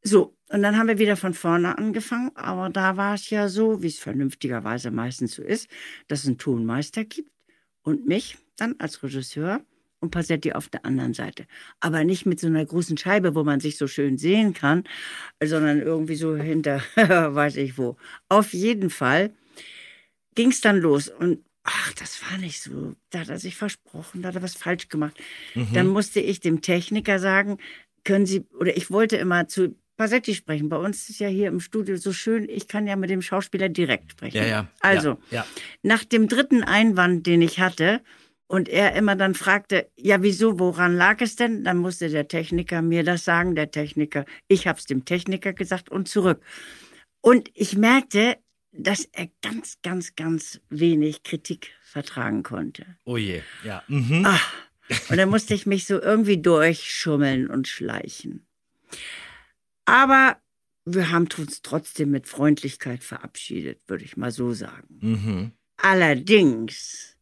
So, und dann haben wir wieder von vorne angefangen, aber da war es ja so, wie es vernünftigerweise meistens so ist, dass es einen Tonmeister gibt und mich dann als Regisseur und Passetti auf der anderen Seite. Aber nicht mit so einer großen Scheibe, wo man sich so schön sehen kann, sondern irgendwie so hinter, [LAUGHS] weiß ich wo. Auf jeden Fall ging es dann los und ach, das war nicht so. Da hat er sich versprochen, da hat er was falsch gemacht. Mhm. Dann musste ich dem Techniker sagen, können Sie, oder ich wollte immer zu Passetti sprechen. Bei uns ist ja hier im Studio so schön, ich kann ja mit dem Schauspieler direkt sprechen. Ja, ja. Also, Ja, ja. nach dem dritten Einwand, den ich hatte, und er immer dann fragte, ja, wieso, woran lag es denn? Dann musste der Techniker mir das sagen, der Techniker, ich habe es dem Techniker gesagt und zurück. Und ich merkte, dass er ganz, ganz, ganz wenig Kritik vertragen konnte. Oh je, ja. Mhm. Ah, und dann musste ich mich so irgendwie durchschummeln und schleichen. Aber wir haben uns trotzdem mit Freundlichkeit verabschiedet, würde ich mal so sagen. Mhm. Allerdings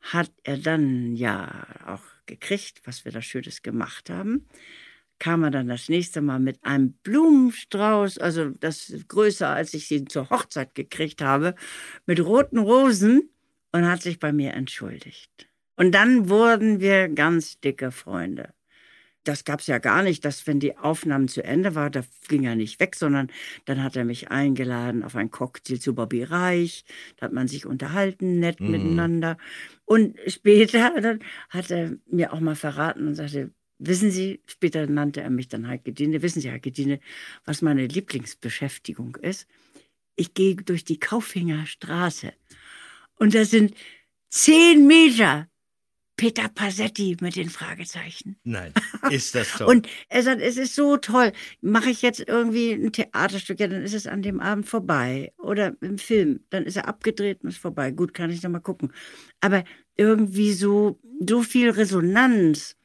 hat er dann ja auch gekriegt, was wir da Schönes gemacht haben. Kam er dann das nächste Mal mit einem Blumenstrauß, also das ist größer, als ich ihn zur Hochzeit gekriegt habe, mit roten Rosen und hat sich bei mir entschuldigt. Und dann wurden wir ganz dicke Freunde. Das gab es ja gar nicht, dass wenn die Aufnahmen zu Ende waren, da ging er nicht weg, sondern dann hat er mich eingeladen auf ein Cocktail zu Bobby Reich. Da hat man sich unterhalten, nett Mhm. miteinander. Und später [LAUGHS] dann hat er mir auch mal verraten und sagte, wissen Sie, später nannte er mich dann Heike Dine, wissen Sie, Heike Dine, was meine Lieblingsbeschäftigung ist? Ich gehe durch die Kaufinger Straße und da sind zehn Meter Peter Passetti mit den Fragezeichen. Nein, [LAUGHS] ist das toll. Und er sagt, es ist so toll. Mache ich jetzt irgendwie ein Theaterstück, ja, dann ist es an dem Abend vorbei. Oder im Film, dann ist er abgedreht und ist vorbei. Gut, kann ich noch mal gucken. Aber irgendwie so, so viel Resonanz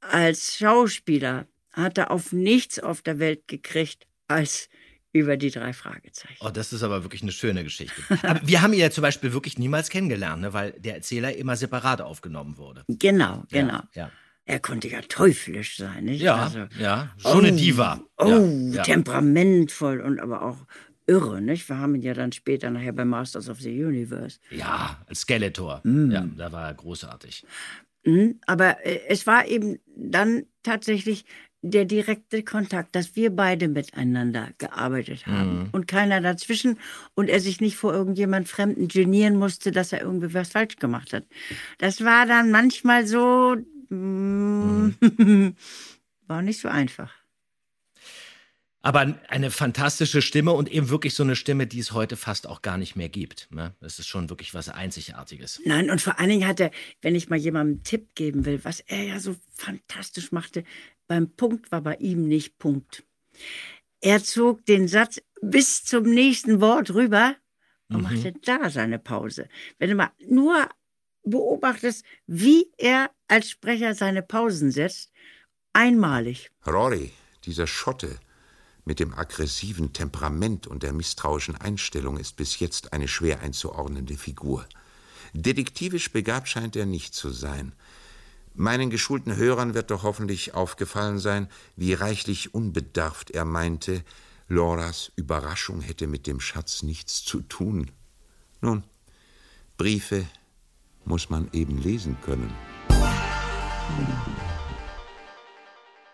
als Schauspieler hat er auf nichts auf der Welt gekriegt als über die drei Fragezeichen. Oh, das ist aber wirklich eine schöne Geschichte. [LAUGHS] Aber wir haben ihn ja zum Beispiel wirklich niemals kennengelernt, ne, weil der Erzähler immer separat aufgenommen wurde. Genau, Ja, genau. ja. Er konnte ja teuflisch sein, nicht? Ja, ja, schon eine Diva. Oh, Ja, ja. temperamentvoll und aber auch irre, nicht? Wir haben ihn ja dann später nachher bei Masters of the Universe. Ja, als Skeletor. Mm. Ja, da war er großartig. Mhm, Aber äh, es war eben dann tatsächlich der direkte Kontakt, dass wir beide miteinander gearbeitet haben Mhm. und keiner dazwischen und er sich nicht vor irgendjemand Fremden genieren musste, dass er irgendwie was falsch gemacht hat. Das war dann manchmal so, mm, [LAUGHS] war nicht so einfach. Aber eine fantastische Stimme und eben wirklich so eine Stimme, die es heute fast auch gar nicht mehr gibt. Ne? Das ist schon wirklich was Einzigartiges. Nein, und vor allen Dingen hat er, wenn ich mal jemandem einen Tipp geben will, was er ja so fantastisch machte, beim Punkt war bei ihm nicht Punkt. Er zog den Satz bis zum nächsten Wort rüber und Mhm. machte da seine Pause. Wenn du mal nur beobachtest, wie er als Sprecher seine Pausen setzt, einmalig. Rory, dieser Schotte mit dem aggressiven Temperament und der misstrauischen Einstellung ist bis jetzt eine schwer einzuordnende Figur. Detektivisch begabt scheint er nicht zu sein. Meinen geschulten Hörern wird doch hoffentlich aufgefallen sein, wie reichlich unbedarft er meinte, Loras Überraschung hätte mit dem Schatz nichts zu tun. Nun, Briefe muss man eben lesen können.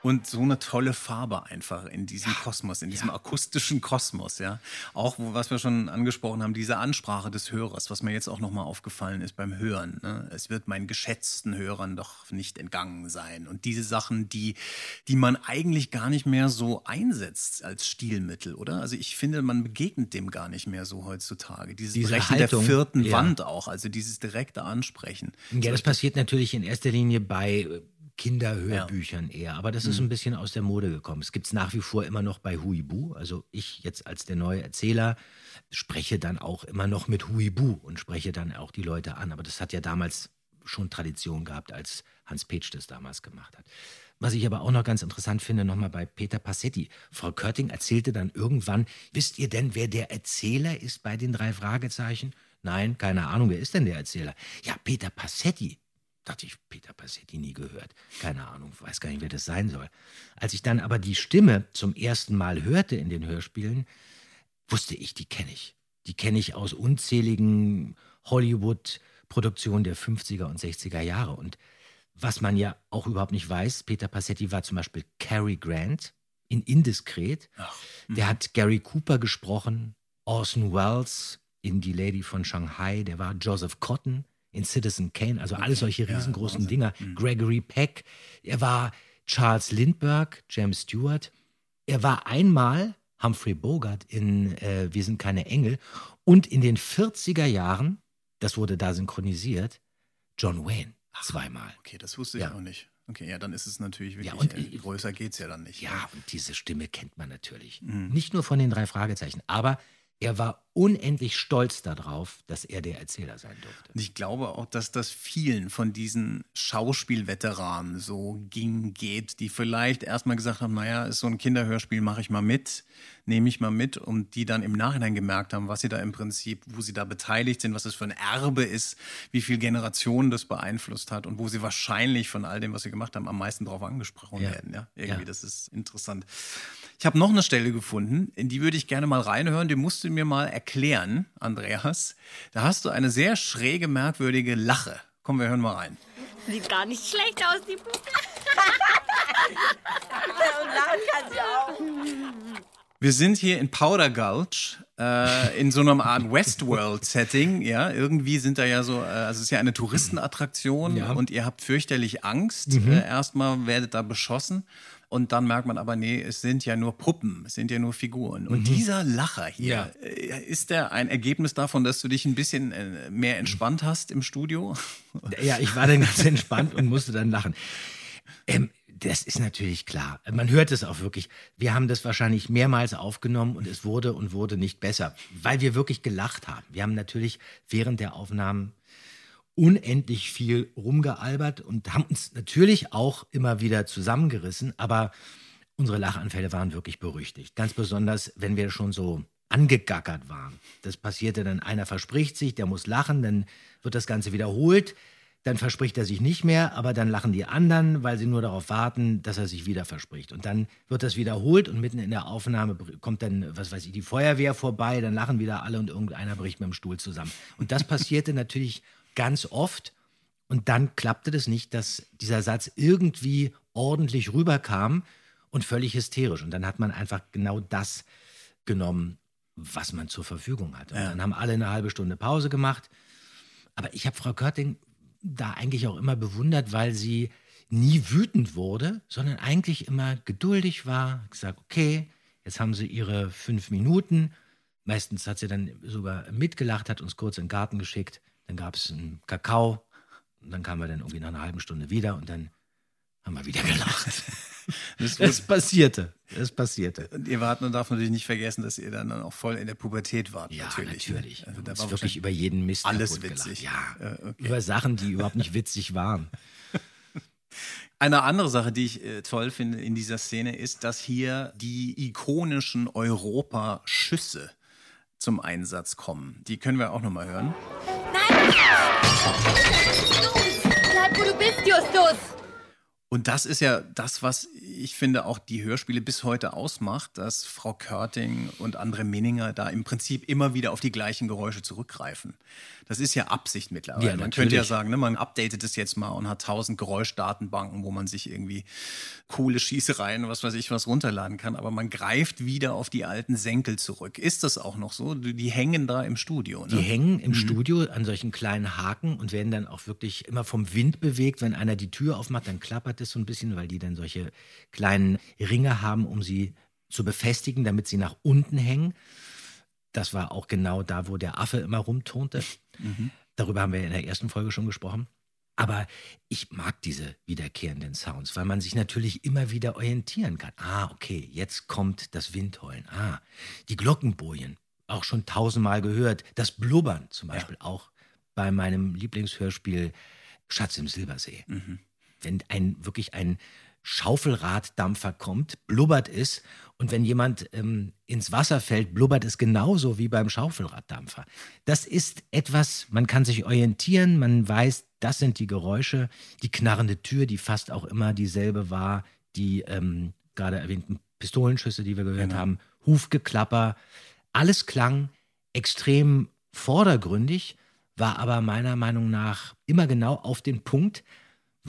Und so eine tolle Farbe einfach in diesem Kosmos, in diesem akustischen Kosmos, ja. Auch, was wir schon angesprochen haben, diese Ansprache des Hörers, was mir jetzt auch nochmal aufgefallen ist beim Hören. Ne? Es wird meinen geschätzten Hörern doch nicht entgangen sein. Und diese Sachen, die, die man eigentlich gar nicht mehr so einsetzt als Stilmittel, oder? Also ich finde, man begegnet dem gar nicht mehr so heutzutage. Dieses Diese Brechen Haltung, der vierten ja. Wand auch, also dieses direkte Ansprechen. Ja, das passiert natürlich in erster Linie bei Kinderhörbüchern eher, aber das ist Mhm. ein bisschen aus der Mode gekommen. Es gibt es nach wie vor immer noch bei Huibu. Also ich jetzt als der neue Erzähler spreche dann auch immer noch mit Huibu und spreche dann auch die Leute an. Aber das hat ja damals schon Tradition gehabt, als Hans Petsch das damals gemacht hat. Was ich aber auch noch ganz interessant finde, nochmal bei Peter Passetti. Frau Körting erzählte dann irgendwann, wisst ihr denn, wer der Erzähler ist bei den drei Fragezeichen? Nein, keine Ahnung, wer ist denn der Erzähler? Ja, Peter Passetti. Dachte ich, Peter Passetti nie gehört. Keine Ahnung, weiß gar nicht, wer das sein soll. Als ich dann aber die Stimme zum ersten Mal hörte in den Hörspielen, wusste ich, die kenne ich. Die kenne ich aus unzähligen Hollywood-Produktionen der 50er und 60er Jahre. Und was man ja auch überhaupt nicht weiß, Peter Passetti war zum Beispiel Cary Grant in Indiskret. Der hat Gary Cooper gesprochen, Orson Welles in Die Lady von Shanghai, der war Joseph Cotton in Citizen Kane, also alles solche riesengroßen Dinger. Gregory Peck, er war Charles Lindbergh, James Stewart. Er war einmal Humphrey Bogart in äh, Wir sind keine Engel und in den 40er Jahren, das wurde da synchronisiert, John Wayne zweimal. Okay, das wusste ich Ja. auch nicht. Okay, ja, dann ist es natürlich wirklich, und- äh, größer geht's ja dann nicht. Ja, und diese Stimme kennt man natürlich. Mhm. Nicht nur von den drei Fragezeichen, aber er war unendlich stolz darauf, dass er der Erzähler sein durfte. Und ich glaube auch, dass das vielen von diesen Schauspielveteranen so ging, geht, die vielleicht erstmal gesagt haben, naja, ist so ein Kinderhörspiel, mache ich mal mit, nehme ich mal mit und die dann im Nachhinein gemerkt haben, was sie da im Prinzip, wo sie da beteiligt sind, was es für ein Erbe ist, wie viel Generationen das beeinflusst hat und wo sie wahrscheinlich von all dem, was sie gemacht haben, am meisten drauf angesprochen Ja. werden. Ja, irgendwie, Ja. das ist interessant. Ich habe noch eine Stelle gefunden, in die würde ich gerne mal reinhören. Die musst du mir mal erklären, Andreas. Da hast du eine sehr schräge, merkwürdige Lache. Komm, wir hören mal rein. Sieht gar nicht schlecht aus, die Puppe. Und lachen kann sie auch. Wir sind hier in Powder Gulch, äh, in so einer Art Westworld-Setting. Ja, irgendwie sind da ja so, äh, also es ist ja eine Touristenattraktion Ja. und ihr habt fürchterlich Angst. Mhm. Äh, erstmal werdet da beschossen und dann merkt man aber, nee, es sind ja nur Puppen, es sind ja nur Figuren. Und Mhm. dieser Lacher hier, Ja. äh, ist der ein Ergebnis davon, dass du dich ein bisschen äh, mehr entspannt hast im Studio? [LAUGHS] Ja, ich war dann ganz entspannt und musste dann lachen. Ähm, das ist natürlich klar. Man hört es auch wirklich. Wir haben das wahrscheinlich mehrmals aufgenommen und es wurde und wurde nicht besser, weil wir wirklich gelacht haben. Wir haben natürlich während der Aufnahmen unendlich viel rumgealbert und haben uns natürlich auch immer wieder zusammengerissen, aber unsere Lachanfälle waren wirklich berüchtigt. Ganz besonders, wenn wir schon so angegackert waren. Das passierte dann, einer verspricht sich, der muss lachen, dann wird das Ganze wiederholt, dann verspricht er sich nicht mehr, aber dann lachen die anderen, weil sie nur darauf warten, dass er sich wieder verspricht. Und dann wird das wiederholt und mitten in der Aufnahme kommt dann, was weiß ich, die Feuerwehr vorbei, dann lachen wieder alle und irgendeiner bricht mit dem Stuhl zusammen. Und das passierte [LAUGHS] natürlich ganz oft. Und dann klappte das nicht, dass dieser Satz irgendwie ordentlich rüberkam und völlig hysterisch. Und dann hat man einfach genau das genommen, was man zur Verfügung hatte. Und dann haben alle eine halbe Stunde Pause gemacht. Aber ich habe Frau Körting da eigentlich auch immer bewundert, weil sie nie wütend wurde, sondern eigentlich immer geduldig war, gesagt, okay, jetzt haben sie ihre fünf Minuten. Meistens hat sie dann sogar mitgelacht, hat uns kurz in den Garten geschickt. Dann gab es einen Kakao. Und dann kamen wir dann irgendwie nach einer halben Stunde wieder und dann haben wir wieder gelacht. [LAUGHS] Das, Das passierte. Das passierte. Und ihr wart, man darf natürlich nicht vergessen, dass ihr dann auch voll in der Pubertät wart. Ja, natürlich. natürlich. Also da war wirklich über jeden Mist alles gelacht. witzig. Ja, Äh, okay. über Sachen, die überhaupt nicht witzig waren. [LAUGHS] [LAUGHS] Eine andere Sache, die ich äh, toll finde in dieser Szene, ist, dass hier die ikonischen Europa-Schüsse zum Einsatz kommen. Die können wir auch nochmal hören. Bleib, wo du bist, Justus! Und das ist ja das, was ich finde auch die Hörspiele bis heute ausmacht, dass Frau Körting und andere Minninger da im Prinzip immer wieder auf die gleichen Geräusche zurückgreifen. Das ist ja Absicht mittlerweile. Ja, man könnte ja sagen, ne, man updatet es jetzt mal und hat tausend Geräuschdatenbanken, wo man sich irgendwie coole Schießereien, was weiß ich, was runterladen kann. Aber man greift wieder auf die alten Senkel zurück. Ist das auch noch so? Die hängen da im Studio. Ne? Die hängen im Studio an solchen kleinen Haken und werden dann auch wirklich immer vom Wind bewegt. Wenn einer die Tür aufmacht, dann klappert es so ein bisschen, weil die dann solche kleinen Ringe haben, um sie zu befestigen, damit sie nach unten hängen. Das war auch genau da, wo der Affe immer rumturnte. Darüber haben wir in der ersten Folge schon gesprochen. Aber ich mag diese wiederkehrenden Sounds, weil man sich natürlich immer wieder orientieren kann. Ah, okay, jetzt kommt das Windheulen. Ah, die Glockenbojen, auch schon tausendmal gehört. Das Blubbern zum Beispiel auch bei meinem Lieblingshörspiel Schatz im Silbersee. Wenn ein wirklich ein Schaufelraddampfer kommt, blubbert es. Und wenn jemand ähm, ins Wasser fällt, blubbert es genauso wie beim Schaufelraddampfer. Das ist etwas, man kann sich orientieren, man weiß, das sind die Geräusche. Die knarrende Tür, die fast auch immer dieselbe war, die ähm, gerade erwähnten Pistolenschüsse, die wir gehört Genau. haben, Hufgeklapper. Alles klang extrem vordergründig, war aber meiner Meinung nach immer genau auf den Punkt,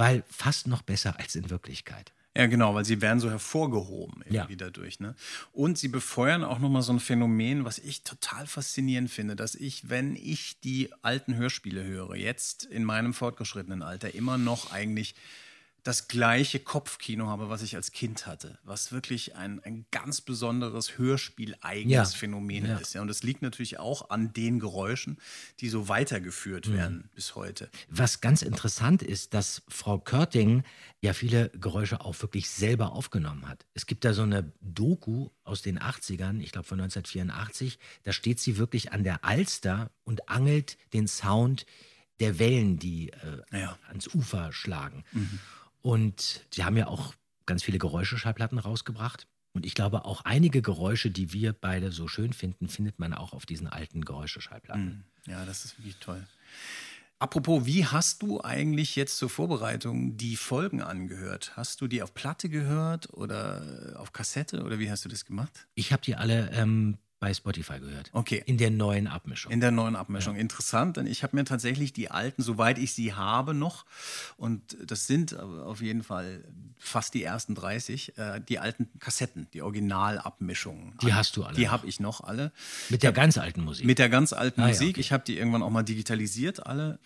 weil fast noch besser als in Wirklichkeit. Ja, genau, weil sie werden so hervorgehoben Ja. irgendwie dadurch. Ne? Und sie befeuern auch nochmal so ein Phänomen, was ich total faszinierend finde, dass ich, wenn ich die alten Hörspiele höre, jetzt in meinem fortgeschrittenen Alter, immer noch eigentlich das gleiche Kopfkino habe, was ich als Kind hatte, was wirklich ein, ein ganz besonderes Hörspiel-eigenes Ja. Phänomen Ja. ist. Ja, und das liegt natürlich auch an den Geräuschen, die so weitergeführt Mhm. werden bis heute. Was ganz interessant ist, dass Frau Körting ja viele Geräusche auch wirklich selber aufgenommen hat. Es gibt da so eine Doku aus den 80ern, ich glaube von 1984, da steht sie wirklich an der Alster und angelt den Sound der Wellen, die äh, ans Ufer schlagen. Und sie haben ja auch ganz viele Geräuscheschallplatten rausgebracht. Und ich glaube, auch einige Geräusche, die wir beide so schön finden, findet man auch auf diesen alten Geräuscheschallplatten. Ja, das ist wirklich toll. Apropos, wie hast du eigentlich jetzt zur Vorbereitung die Folgen angehört? Hast du die auf Platte gehört oder auf Kassette oder wie hast du das gemacht? Ich habe die alle ähm, bei Spotify gehört. Okay. In der neuen Abmischung. In der neuen Abmischung. Interessant, denn ich habe mir tatsächlich die alten, soweit ich sie habe noch, und das sind auf jeden Fall fast die ersten 30, äh, die alten Kassetten, die Originalabmischungen. Die hast du alle Die habe ich noch alle. Mit der ganz alten Musik. Mit der ganz alten Ah, ja, Musik. okay. Ich habe die irgendwann auch mal digitalisiert, alle.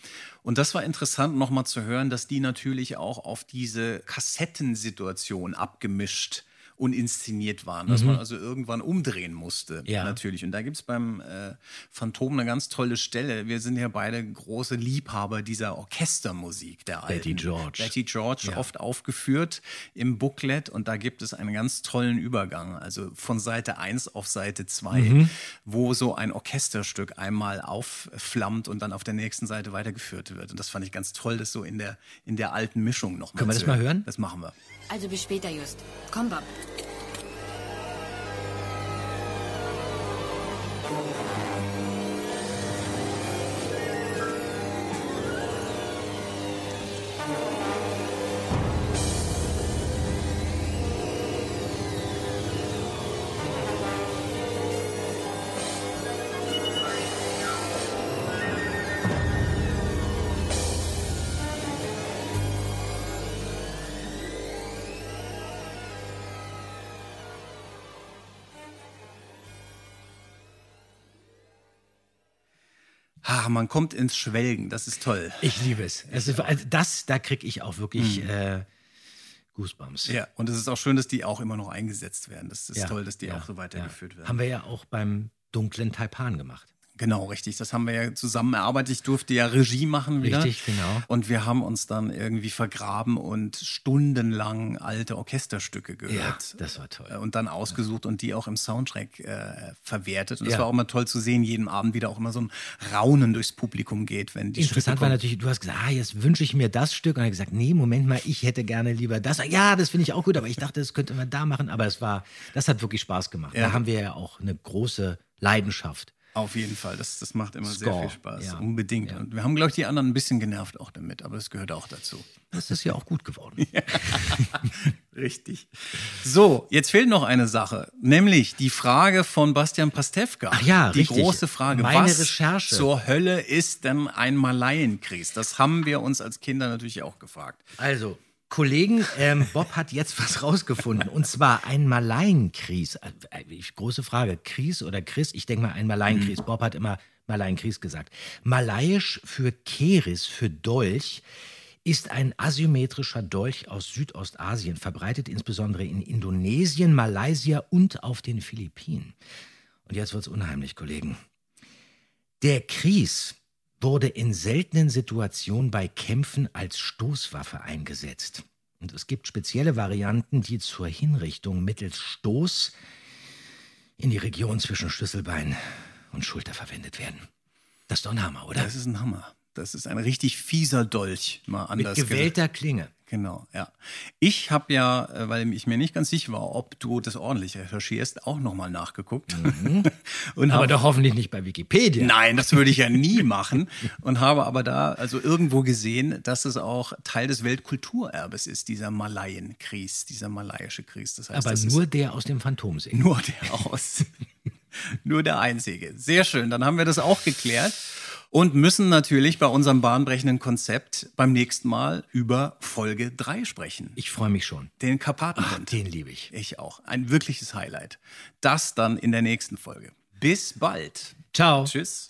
Und das war interessant, nochmal zu hören, dass die natürlich auch auf diese Kassettensituation abgemischt uninszeniert waren, dass Mhm. man also irgendwann umdrehen musste. Ja. Natürlich. Und da gibt es beim äh, Phantom eine ganz tolle Stelle. Wir sind ja beide große Liebhaber dieser Orchestermusik der alten. Betty George. Betty George, Ja. oft aufgeführt im Booklet. Und da gibt es einen ganz tollen Übergang, also von Seite 1 auf Seite 2, Mhm. wo so ein Orchesterstück einmal aufflammt und dann auf der nächsten Seite weitergeführt wird. Und das fand ich ganz toll, das so in der, in der alten Mischung noch Können wir das mal hören? Das machen wir. Also bis später, Just. Komm, Bob. Thank you. Ah, man kommt ins Schwelgen, das ist toll. Ich liebe es. also das, da kriege ich auch wirklich Mhm. äh, Goosebumps. Ja, und es ist auch schön, dass die auch immer noch eingesetzt werden. Das ist Ja, toll, dass die ja, auch so weitergeführt werden. Haben wir ja auch beim dunklen Taipan gemacht. Genau, richtig. Das haben wir ja zusammen erarbeitet. Ich durfte ja Regie machen wieder. Richtig, genau. Und wir haben uns dann irgendwie vergraben und stundenlang alte Orchesterstücke gehört. Ja, das war toll. Äh, Und dann ausgesucht und die auch im Soundtrack äh, verwertet. Und es Ja. war auch immer toll zu sehen, jeden Abend wieder auch immer so ein Raunen durchs Publikum geht, wenn die Interessant Stücke war natürlich, du hast gesagt, ah, jetzt wünsche ich mir das Stück. Und er hat gesagt, nee, Moment mal, ich hätte gerne lieber das. Ja, das finde ich auch gut, aber ich dachte, das könnte man da machen. Aber es war, das hat wirklich Spaß gemacht. Ja. Da haben wir ja auch eine große Leidenschaft. Auf jeden Fall, das, das macht immer sehr Score, viel Spaß. ja. Unbedingt. Und wir haben, glaube ich, die anderen ein bisschen genervt auch damit, aber das gehört auch dazu. Das ist ja auch gut geworden. [LAUGHS] Richtig. So, jetzt fehlt noch eine Sache, nämlich die Frage von Bastian Pastewka. Ach ja, die richtig. große Frage. Meine was Recherche. zur Hölle ist denn ein Malaienkries? Das haben wir uns als Kinder natürlich auch gefragt. Also, Kollegen, ähm, Bob hat jetzt was rausgefunden. Und zwar ein Malaienkries. Äh, äh, Große Frage, Kries oder Chris? Ich denke mal ein Malaienkries. Bob hat immer Malaienkries gesagt. Malayisch für Keris, für Dolch, ist ein asymmetrischer Dolch aus Südostasien, verbreitet insbesondere in Indonesien, Malaysia und auf den Philippinen. Und jetzt wird's unheimlich, Kollegen. Der Kries wurde in seltenen Situationen bei Kämpfen als Stoßwaffe eingesetzt. Und es gibt spezielle Varianten, die zur Hinrichtung mittels Stoß in die Region zwischen Schlüsselbein und Schulter verwendet werden. Das ist doch ein Hammer, oder? Das ist ein Hammer. Das ist ein richtig fieser Dolch, mal Mit anders gewählter Klinge. Genau, ja. Ich habe ja, äh, weil ich mir nicht ganz sicher war, ob du das ordentlich recherchierst, auch nochmal nachgeguckt. [LAUGHS] Und Aber hab- doch hoffentlich nicht bei Wikipedia. Nein, das würde ich ja [LAUGHS] nie machen. Und habe aber da also irgendwo gesehen, dass es auch Teil des Weltkulturerbes ist, dieser Malaienkries, dieser malayische Kries. Das heißt, Aber nur der aus dem Phantomsee. nur der aus. [LAUGHS] nur der einzige. Sehr schön. Dann haben wir das auch geklärt. Und müssen natürlich bei unserem bahnbrechenden Konzept beim nächsten Mal über Folge 3 sprechen. Ich freue mich schon. Den Karpatenhund. Den liebe ich. Ich auch. Ein wirkliches Highlight. Das dann in der nächsten Folge. Bis bald. Ciao. Tschüss.